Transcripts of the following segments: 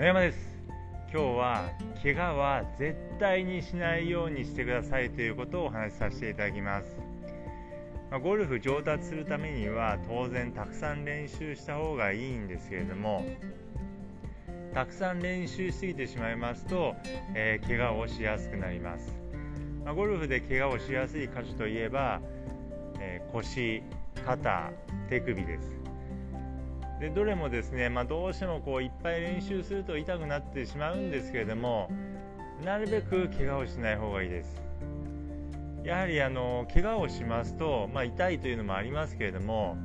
野山です。今日は怪我は絶対にしないようにしてくださいということをお話しさせていただきます、ゴルフ上達するためには当然たくさん練習した方がいいんですけれどもたくさん練習しすぎてしまいますと、えー、怪我をしやすくなります、ま、ゴルフで怪我をしやすい箇所といえば、えー、腰肩手首です。でどれもですね、まあ、どうしてもこういっぱい練習すると痛くなってしまうんですけれどもなるべく怪我をしない方がいいです。やはりあの怪我をしますと、まあ、痛いというのもありますけれども、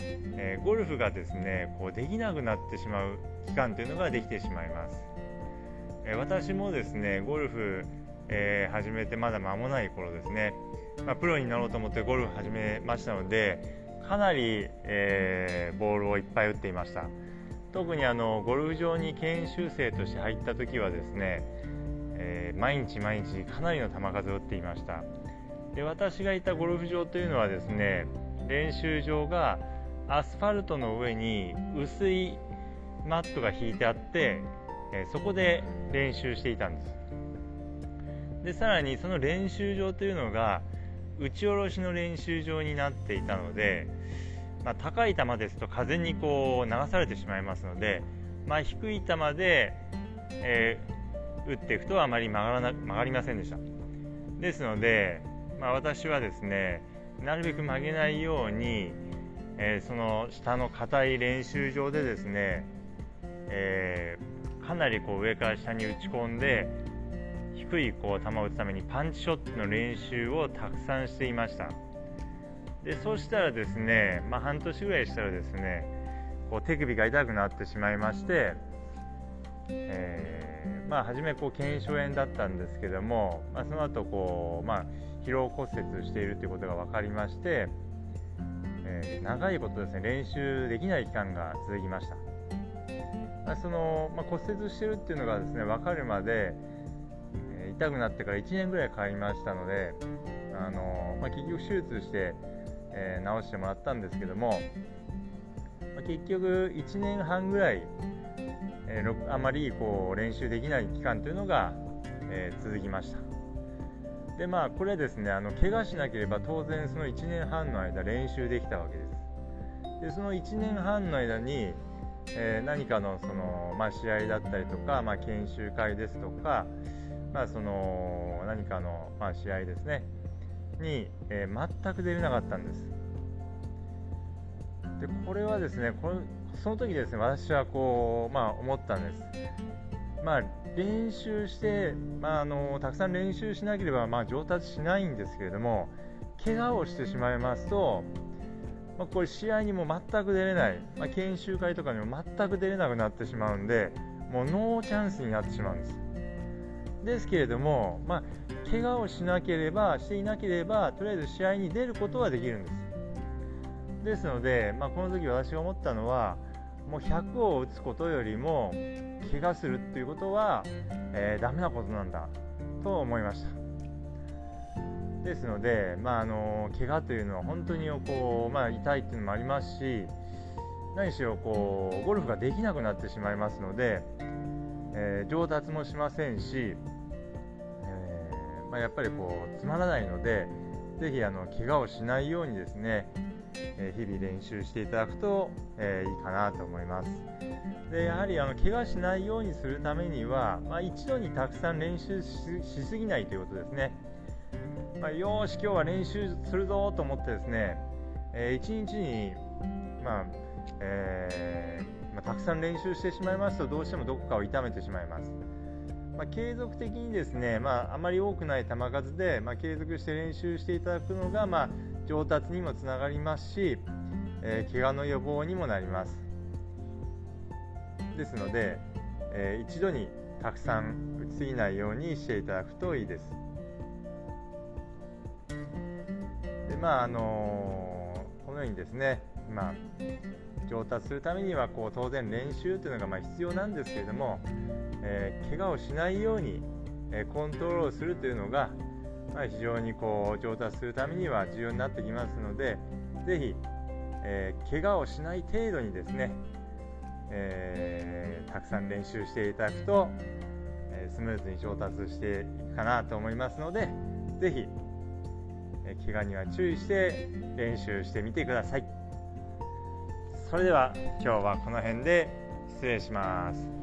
えー、ゴルフがですねこうできなくなってしまう期間というのができてしまいます、えー、私もですねゴルフ、えー、始めてまだ間もない頃ですね、まあ、プロになろうと思ってゴルフ始めましたのでかなり、えー、ボールをいっぱい打っていました。特にあのゴルフ場に研修生として入った時はですね、えー、毎日毎日かなりの球数を打っていました。で私がいたゴルフ場というのはですね練習場がアスファルトの上に薄いマットが引いてあって、えー、そこで練習していたんです。でさらにその練習場というのが打ち下ろしの練習場になっていたので、まあ、高い球ですと風にこう流されてしまいますので、まあ、低い球で、えー、打っていくとあまり曲がらな曲がりませんでした。ですので、まあ、私はですねなるべく曲げないように、えー、その下の硬い練習場でですね、えー、かなりこう上から下に打ち込んで低いこう球を打つためにパンチショットの練習をたくさんしていました。でそうしたらですね、まあ、半年ぐらいしたらですねこう手首が痛くなってしまいまして、えー、まあ、初めこう腱鞘炎だったんですけども、まあ、その後こう、まあ、疲労骨折しているということが分かりまして、えー、長いことですね練習できない期間が続きました、まあ、その、ま骨折してるっていうのがですね分かるまで痛くなってから1年ぐらいかかりましたので、あのまあ、結局手術して、えー、治してもらったんですけども、まあ、結局1年半ぐらい、えー、あまりこう練習できない期間というのが、えー、続きました。でまあこれですねあの怪我しなければ当然その1年半の間練習できたわけです。でその1年半の間に、えー、何かのその、まあ、試合だったりとか、まあ、研修会ですとか、まあ、その何かの、まあ、試合ですねに、えー、全く出れなかったんです。でこれはですねこれその時ですね私はこう、まあ、思ったんです。まあ、練習して、まあ、あのたくさん練習しなければ、まあ、上達しないんですけれども怪我をしてしまいますと、まあ、これ試合にも全く出れない、まあ、研修会とかにも全く出れなくなってしまうんでもうノーチャンスになってしまうんです。ですけれども、まあ、怪我をしなければしていなければとりあえず試合に出ることはできるんです。ですので、まあ、この時私が思ったのはもう100を打つことよりも怪我するっていうことは、えー、ダメなことなんだと思いました。ですので、まあ、あの怪我というのは本当にこう、まあ、痛いっていうのもありますし何しろこうゴルフができなくなってしまいますので、えー、上達もしませんしえ、まあ、やっぱりこうつまらないのでぜひあの怪我をしないようにですね、え日々練習していただくと、えいいかなと思います。でやはりあの怪我しないようにするためには、まあ、一度にたくさん練習しすぎないということですね、まあ、よし今日は練習するぞと思ってですね、え、1日に、まあえー、まあ、たくさん練習してしまいますとどうしてもどこかを痛めてしまいます。まあ、継続的にですね、まあ、あまり多くない球数で、まあ、継続して練習していただくのが、まあ、上達にもつながりますし、えー、怪我の予防にもなります。ですので、えー、一度にたくさん打ちすぎないようにしていただくといいです。でまああのー、にですね、まあ、上達するためにはこう当然練習というのがまあ必要なんですけれどもえー、怪我をしないように、えー、コントロールするというのが、まあ、非常にこう上達するためには重要になってきますのでぜひ、えー、怪我をしない程度にですね、えー、たくさん練習していただくと、えスムーズに上達していくかなと思いますので是非、え怪我には注意して練習してみてください。それでは今日はこの辺で失礼します。